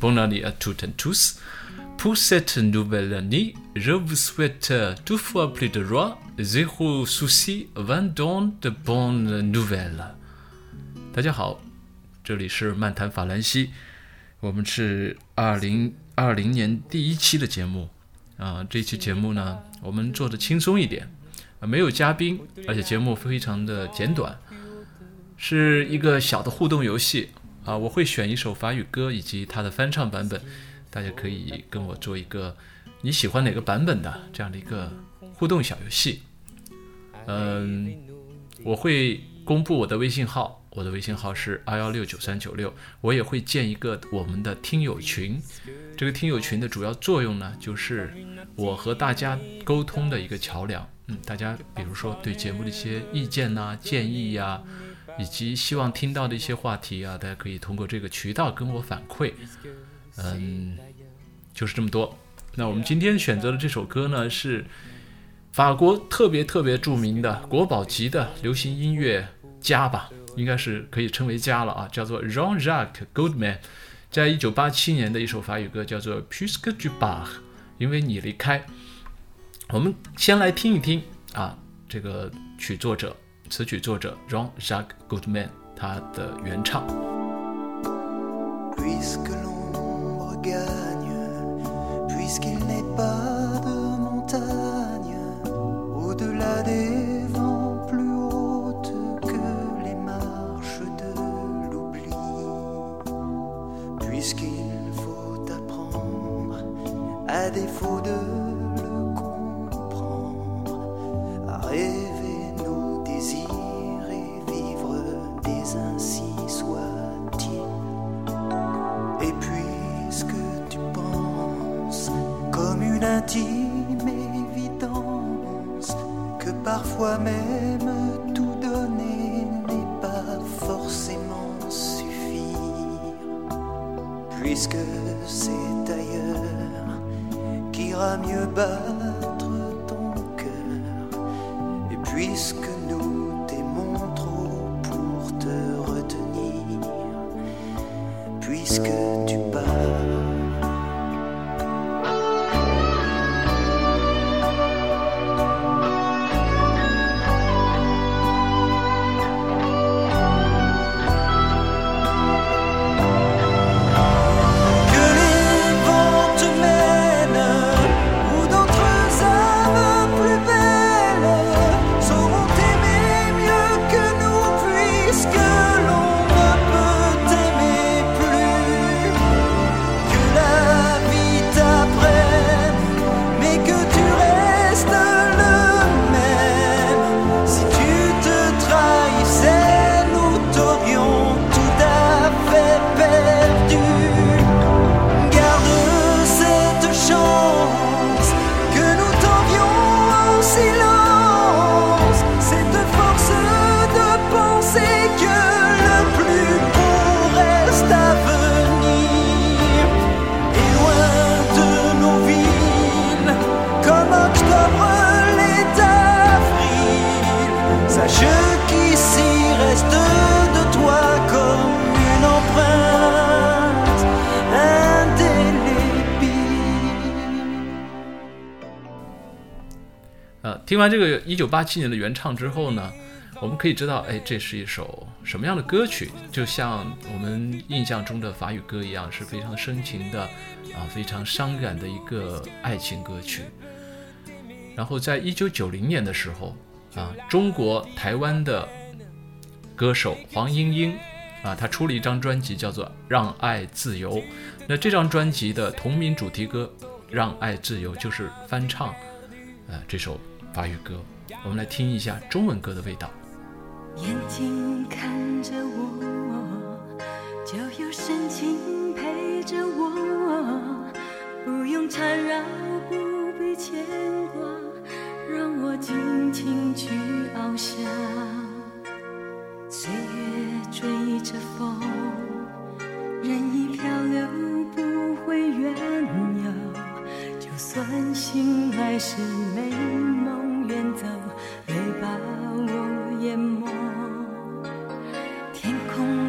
bonne année à toutes et tous. Pour cette nouvelle année, je vous souhaite toutefois plus de joie, zéro souci, vingt ans de bonnes nouvelles. 大家好，这里是漫谈法兰西，我们是二零二零年第一期的节目啊。这期节目呢，我们做的轻松一点啊，没有嘉宾，而且节目非常的简短，是一个小的互动游戏啊。我会选一首法语歌以及它的翻唱版本，大家可以跟我做一个你喜欢哪个版本的这样的一个互动小游戏。嗯，我会公布我的微信号。我的微信号是二幺六九三九六，我也会建一个我们的听友群。这个听友群的主要作用呢，就是我和大家沟通的一个桥梁。嗯，大家比如说对节目的一些意见呐、建议呀，以及希望听到的一些话题啊，大家可以通过这个渠道跟我反馈。嗯，就是这么多。那我们今天选择的这首歌呢，是法国特别特别著名的国宝级的流行音乐家吧。应该是可以称为家了啊，叫做 Jean-Jacques Goldman，在一九八七年的一首法语歌叫做 Puisque tu pars，因为你离开。我们先来听一听啊，这个曲作者、词曲作者 Jean-Jacques Goldman 他的原唱。 parfois même tout donner n'est pas forcément suffire, puisque c'est ailleurs qu'ira mieux battre ton cœur, et puisque nous t'aimons trop pour te retenir, puisque 听完这个一九八七年的原唱之后呢，我们可以知道，哎，这是一首什么样的歌曲？就像我们印象中的法语歌一样，是非常深情的，啊，非常伤感的一个爱情歌曲。然后在一九九零年的时候，啊，中国台湾的歌手黄莺莺，啊，她出了一张专辑，叫做《让爱自由》。那这张专辑的同名主题歌《让爱自由》就是翻唱，呃，这首。法语歌，我们来听一下中文歌的味道。眼睛看着我，就有深情陪着我，不用缠绕，不必牵挂，让我尽情去翱翔。岁月追着风，任意漂流，不会远游。就算心还是美。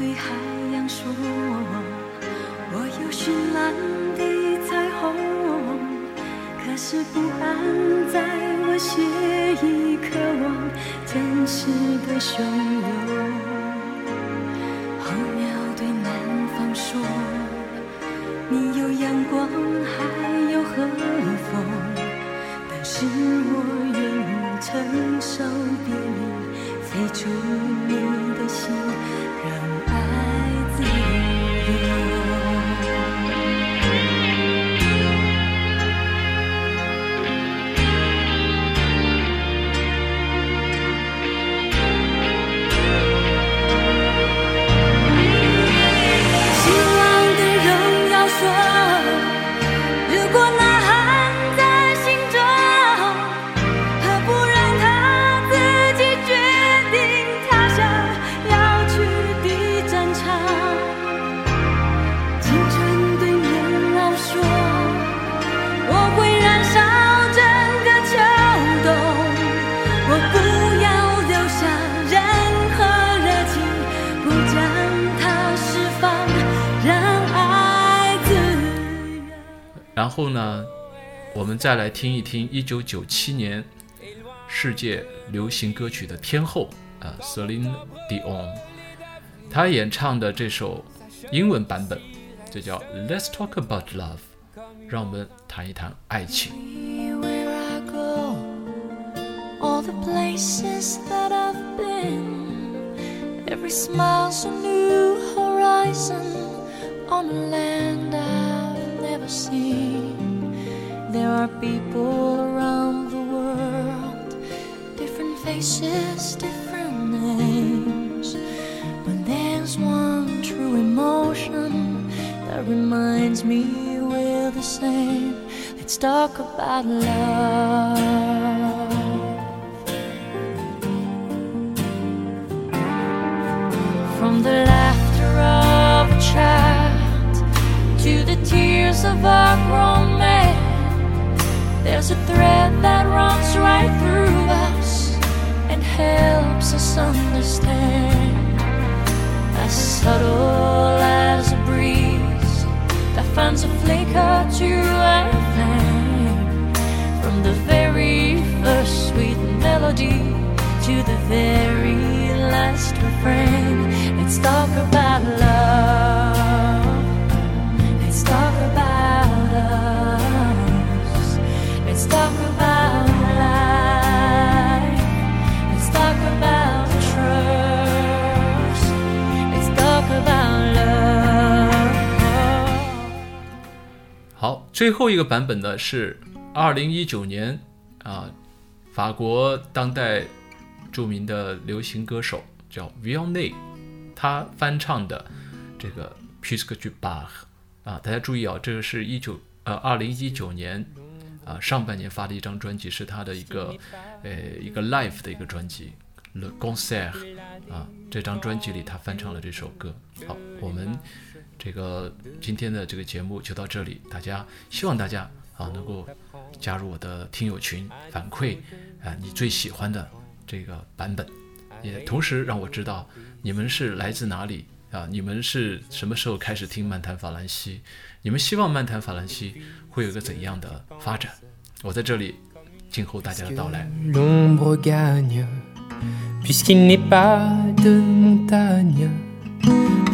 对海洋说，我有绚烂。的彩虹，可是不安在我血液渴望真实的汹涌。候鸟对南方说：“你有阳光，还有和风。”但是我愿意承受别离，飞出然后呢，我们再来听一听1997年世界流行歌曲的天后啊，Celine Dion，她演唱的这首英文版本，这叫《Let's Talk About Love》，让我们谈一谈爱情。People around the world, different faces, different names. But there's one true emotion that reminds me we're the same. Let's talk about love. From the laughter of a child to the tears of a grown there's a thread that runs right through us and helps us understand. As subtle as a breeze that finds a flicker to a flame. From the very first sweet melody to the very last refrain. Let's talk about love. 最后一个版本呢是二零一九年啊，法国当代著名的流行歌手叫 Vianney，他翻唱的这个 Puisque tu pars 啊，大家注意啊，这个是一九呃二零一九年啊上半年发的一张专辑，是他的一个呃一个 live 的一个专辑 Le Concert 啊，这张专辑里他翻唱了这首歌。好，我们这个今天的这个节目就到这里，大家希望大家啊能够加入我的听友群，反馈啊你最喜欢的这个版本，也同时让我知道你们是来自哪里啊，你们是什么时候开始听漫谈法兰西，你们希望漫谈法兰西会有一个怎样的发展？我在这里静候大家的到来。Puisqu'il n'est pas de montagne,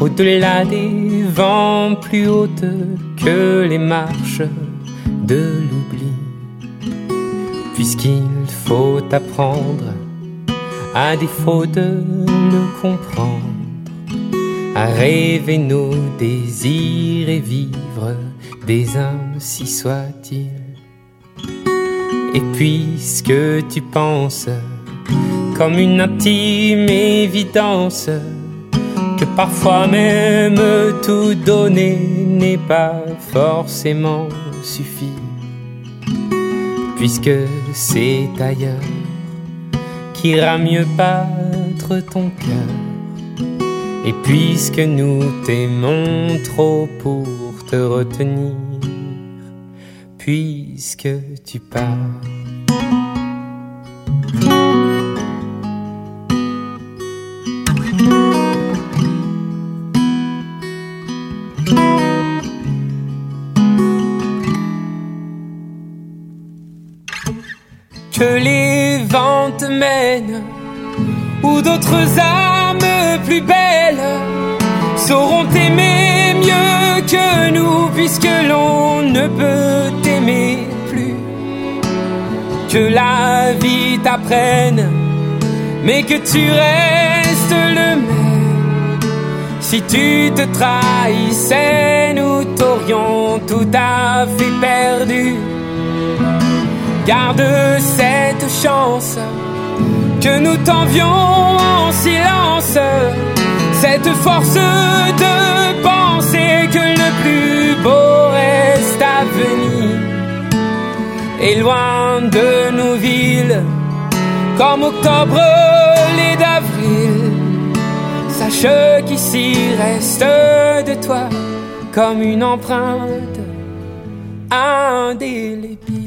au-delà des plus hautes que les marches de l'oubli, puisqu'il faut apprendre, à défaut de le comprendre, à rêver nos désirs et vivre des ainsi soit-il. Et puisque tu penses comme une intime évidence que parfois même tout donner n'est pas forcément suffi, puisque c'est ailleurs qu'ira mieux battre ton cœur, et puisque nous t'aimons trop pour te retenir, puisque tu pars. Ou d'autres âmes plus belles sauront t'aimer mieux que nous, puisque l'on ne peut t'aimer plus. Que la vie t'apprenne, mais que tu restes le même. Si tu te trahissais, nous t'aurions tout à fait perdu. Garde cette chance nous t'envions en silence, cette force de penser que le plus beau reste à venir. Et loin de nos villes, comme octobre, les d'avril, sache qu'ici reste de toi comme une empreinte indélébile.